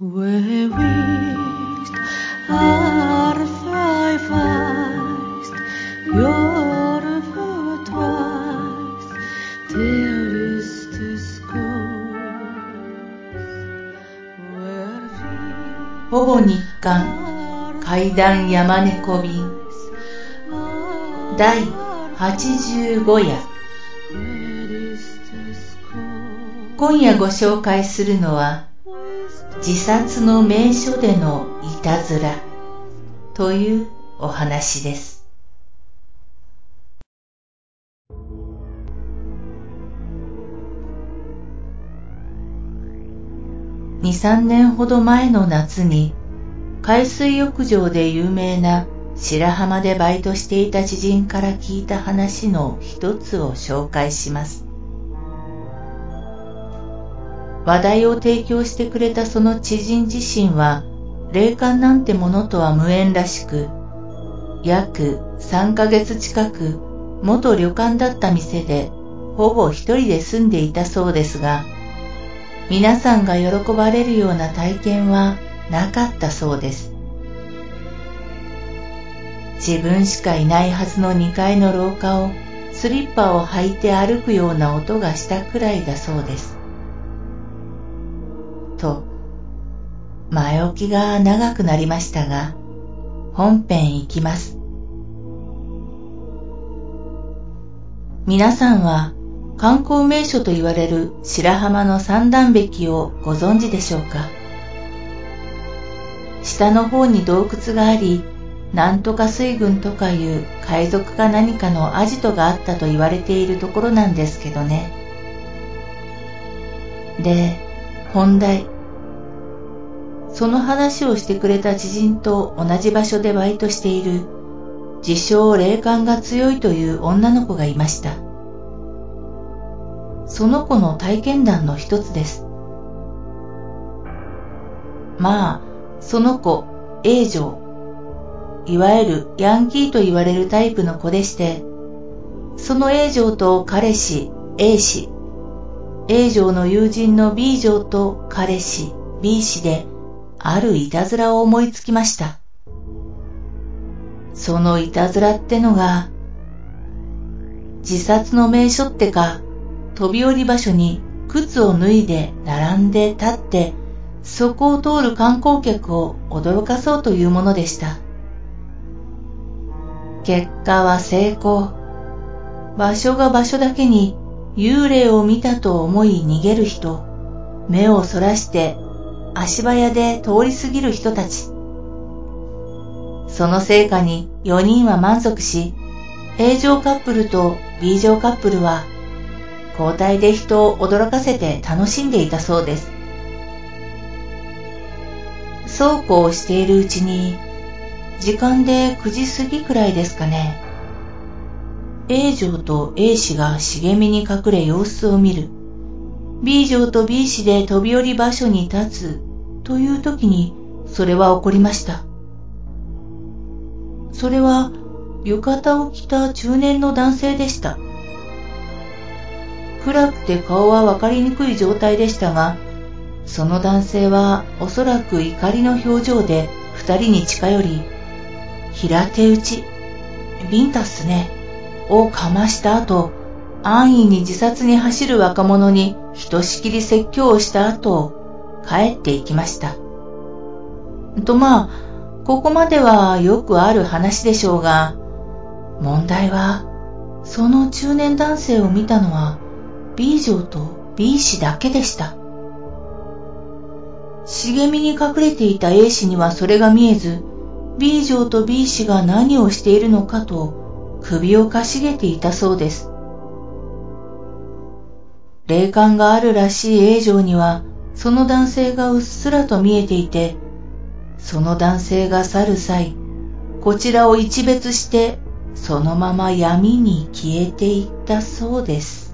ほぼ日刊階段山猫便第85夜。今夜ご紹介するのは自殺の名所でのいたずらというお話です。2、3年ほど前の夏に海水浴場で有名な白浜でバイトしていた知人から聞いた話の一つを紹介します。話題を提供してくれたその知人自身は霊感なんてものとは無縁らしく、約3ヶ月近く元旅館だった店でほぼ一人で住んでいたそうですが、皆さんが喜ばれるような体験はなかったそうです。自分しかいないはずの2階の廊下をスリッパを履いて歩くような音がしたくらいだそうです。と、前置きが長くなりましたが、本編いきます。皆さんは観光名所と言われる白浜の三段壁をご存知でしょうか？下の方に洞窟があり、なんとか水軍とかいう海賊か何かのアジトがあったと言われているところなんですけどね。で、本題。その話をしてくれた知人と同じ場所でバイトしている自称霊感が強いという女の子がいました。その子の体験談の一つです。まあ、その子、A 女いわゆるヤンキーと言われるタイプの子でして、その A 城と彼氏 A 氏、A 城の友人の B 城と彼氏 B 氏で、あるいたずらを思いつきました。そのいたずらってのが、自殺の名所ってか、飛び降り場所に靴を脱いで並んで立って、そこを通る観光客を驚かそうというものでした。結果は成功。場所が場所だけに幽霊を見たと思い逃げる人、目をそらして足早で通り過ぎる人たち。その成果に4人は満足し、A 乗カップルと B 乗カップルは交代で人を驚かせて楽しんでいたそうです。そうこうしているうちに時間で9時過ぎくらいですかね。A 城と A 氏が茂みに隠れ様子を見る。B 城と B 氏で飛び降り場所に立つという時にそれは起こりました。それは浴衣を着た中年の男性でした。暗くて顔はわかりにくい状態でしたが、その男性はおそらく怒りの表情で二人に近寄り、平手打ち、ビンタっすね、をかました後、安易に自殺に走る若者にひとしきり説教をした後、帰っていきました。とまあ、ここまではよくある話でしょうが、問題は、その中年男性を見たのは B 城と B 氏だけでした。茂みに隠れていた A 氏にはそれが見えず、B 城と B 氏が何をしているのかと首をかしげていたそうです。霊感があるらしい A 城にはその男性がうっすらと見えていて、その男性が去る際、こちらを一別してそのまま闇に消えていったそうです。